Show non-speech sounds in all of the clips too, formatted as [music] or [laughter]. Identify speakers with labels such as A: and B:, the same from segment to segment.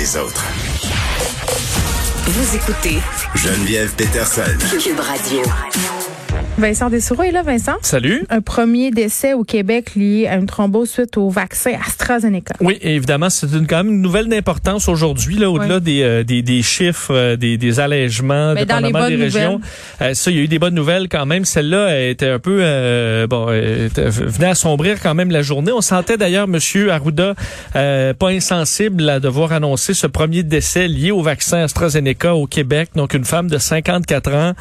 A: Les autres.
B: Vous écoutez
A: Geneviève Peterson.
B: Cube Radio.
C: Vincent Dessoureau est là, Vincent.
D: Salut.
C: Un premier décès au Québec lié à une thrombose suite au vaccin AstraZeneca.
D: Oui, évidemment, c'est une, quand même une nouvelle d'importance aujourd'hui, là, au-delà des, euh, des, des chiffres, euh, des, des allègements,
C: Mais dans les
D: des régions. Euh, ça, il y a eu des bonnes nouvelles quand même. Celle-là elle était un peu, euh, bon, était- venait assombrir quand même la journée. On sentait d'ailleurs Monsieur Arruda pas insensible à devoir annoncer ce premier décès lié au vaccin AstraZeneca au Québec. Donc, une femme de 54 ans,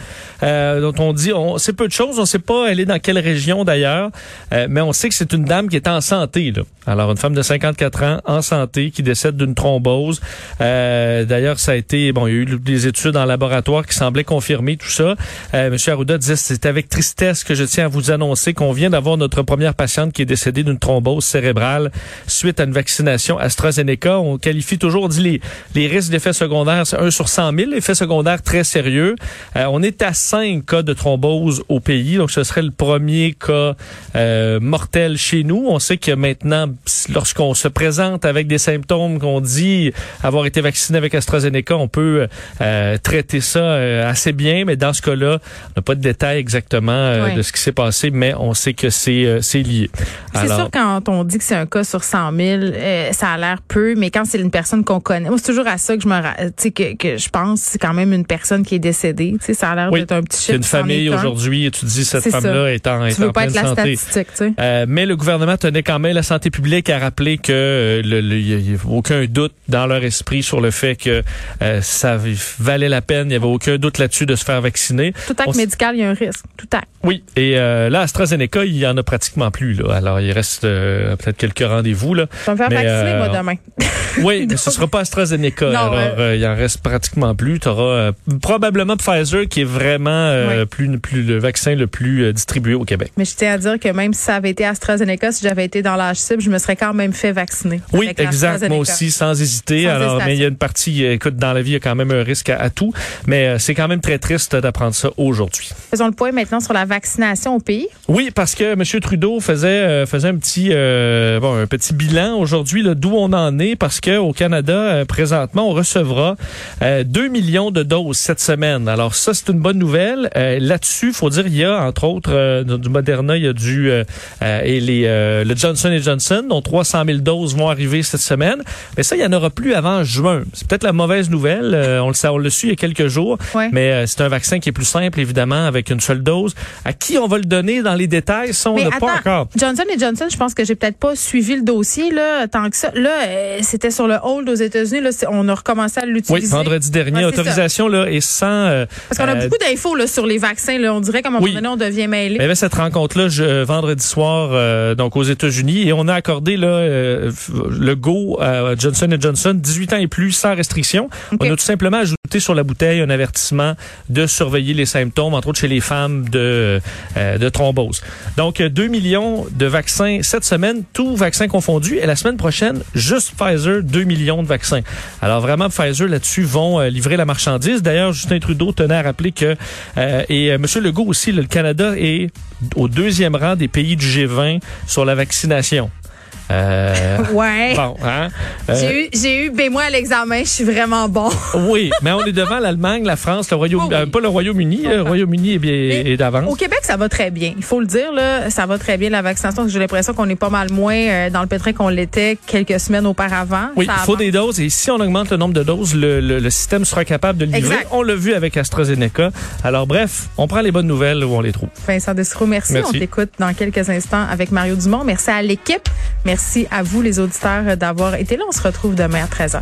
D: dont on dit, on sait peu de. On sait pas elle est dans quelle région d'ailleurs, euh, mais on sait que c'est une dame qui est en santé. Alors, une femme de 54 ans en santé qui décède d'une thrombose. Euh, d'ailleurs, ça a été, bon, il y a eu des études en laboratoire qui semblaient confirmer tout ça. Euh, Monsieur Arruda disait, c'est avec tristesse que je tiens à vous annoncer qu'on vient d'avoir notre première patiente qui est décédée d'une thrombose cérébrale suite à une vaccination AstraZeneca. On qualifie toujours, dit les, les risques d'effets secondaires, c'est 1 sur 100 000, effets secondaires très sérieux. Euh, on est à 5 cas de thrombose au pays, donc ce serait le premier cas euh, mortel chez nous. On sait que maintenant, lorsqu'on se présente avec des symptômes qu'on dit avoir été vacciné avec AstraZeneca, on peut euh, traiter ça euh, assez bien, mais dans ce cas-là, on n'a pas de détails exactement de ce qui s'est passé, mais on sait que c'est lié.
C: C'est sûr, quand on dit que c'est un cas sur 100 000, euh, ça a l'air peu, mais quand c'est une personne qu'on connaît, c'est toujours à ça que je me, que, que je pense, c'est quand même une personne qui est décédée. Ça a l'air
D: oui,
C: d'être un petit
D: c'est
C: chiffre.
D: une famille aujourd'hui et tu dis cette femme-là est en, est
C: Tu veux
D: en
C: pas
D: pleine
C: être la
D: santé.
C: statistique, tu sais.
D: Euh, mais le gouvernement tenait quand même la santé publique à rappeler que euh, le- le- il y a aucun doute dans leur esprit sur le fait que euh, ça valait la peine. Il n'y avait aucun doute là-dessus de se faire vacciner.
C: Tout acte
D: On
C: médical, il y a un risque. Tout acte.
D: Oui, et euh, là, AstraZeneca, il y en a pratiquement plus. Là. Alors, il reste peut-être quelques rendez-vous. Là.
C: Je vais me faire
D: Mais,
C: vacciner, moi, demain. [laughs]
D: Oui, mais ce sera pas AstraZeneca.
C: Non,
D: alors, il en reste pratiquement plus. Tu auras probablement Pfizer qui est vraiment
C: Oui.
D: plus, plus le vaccin le plus euh, distribué au Québec.
C: Mais je tiens à dire que même si ça avait été AstraZeneca, si j'avais été dans l'âge cible, je me serais quand même fait vacciner.
D: Oui, exact. Moi aussi, sans hésiter.
C: Sans
D: Alors, mais il y a une partie, euh, écoute, dans la vie, il y a quand même un risque à, à tout. Mais euh, c'est quand même très triste d'apprendre ça aujourd'hui.
C: Faisons le point maintenant sur la vaccination au pays.
D: Oui, parce que M. Trudeau faisait euh, faisait un petit euh, bon un petit bilan aujourd'hui d'où on en est parce que au Canada euh, présentement on recevra euh, 2 millions de doses cette semaine. Alors ça c'est une bonne nouvelle. Là-dessus, faut dire il y a entre autres euh, du Moderna, il y a du euh, euh, et les le Johnson Johnson dont 300 000 doses vont arriver cette semaine. Mais ça il y en aura plus avant juin. C'est peut-être la mauvaise nouvelle. On le sait, on le su il y a quelques jours.
C: Ouais.
D: Mais c'est un vaccin qui est plus simple évidemment avec une seule dose. À qui on va le donner dans les détails, ça on n'a pas encore.
C: Johnson Johnson, je pense que j'ai peut-être pas suivi le dossier là tant que ça. Là, c'était sur le hold aux États-Unis. Là, on a recommencé à
D: Oui,
C: l'utiliser.
D: vendredi dernier,
C: Ouais,
D: autorisation là est sans.
C: Parce qu'on a beaucoup d'infos là sur les vaccins. Là, on dirait un moment
D: Oui.
C: donné, on devient mêlé.
D: Il y avait cette rencontre-là je- vendredi soir euh, donc aux États-Unis et on a accordé là euh, le go à Johnson Johnson 18 ans et plus sans restriction. On a tout simplement ajouté sur la bouteille un avertissement de surveiller les symptômes entre autres chez les femmes de euh, de thrombose. Donc euh, 2 millions de vaccins cette semaine, tout vaccin confondu et la semaine prochaine juste Pfizer 2 millions de vaccins. Alors vraiment Pfizer là-dessus vont euh, livrer la marchandise. D'ailleurs Justin Trudeau tenait à rappeler que euh, et euh, Monsieur Legault aussi le Canada est au deuxième rang des pays du G20 sur la vaccination. Euh, [laughs]
C: Ouais.
D: bon, hein? Euh,
C: J'ai eu, j'ai eu, ben moi à l'examen, je suis vraiment bon. [laughs]
D: oui, mais on est devant l'Allemagne, la France, le Royaume,
C: Oh oui.
D: euh, pas le Royaume-Uni. Le
C: comprends.
D: Royaume-Uni est bien est d'avance.
C: Au Québec, ça va très bien. Il faut le dire, là, ça va très bien la vaccination. J'ai l'impression qu'on est pas mal moins euh, dans le pétrin qu'on l'était quelques semaines auparavant.
D: Oui, il faut des doses et si on augmente le nombre de doses, le, le- le système sera capable de le livrer.
C: Exact.
D: On l'a vu avec AstraZeneca. Alors bref, on prend les bonnes nouvelles où on les trouve.
C: Vincent Dessereau, merci.
D: Merci.
C: On t'écoute dans quelques instants avec Mario Dumont. Merci à l'équipe. Merci à vous, les auditeurs, d'avoir été là. On se retrouve demain à 13h.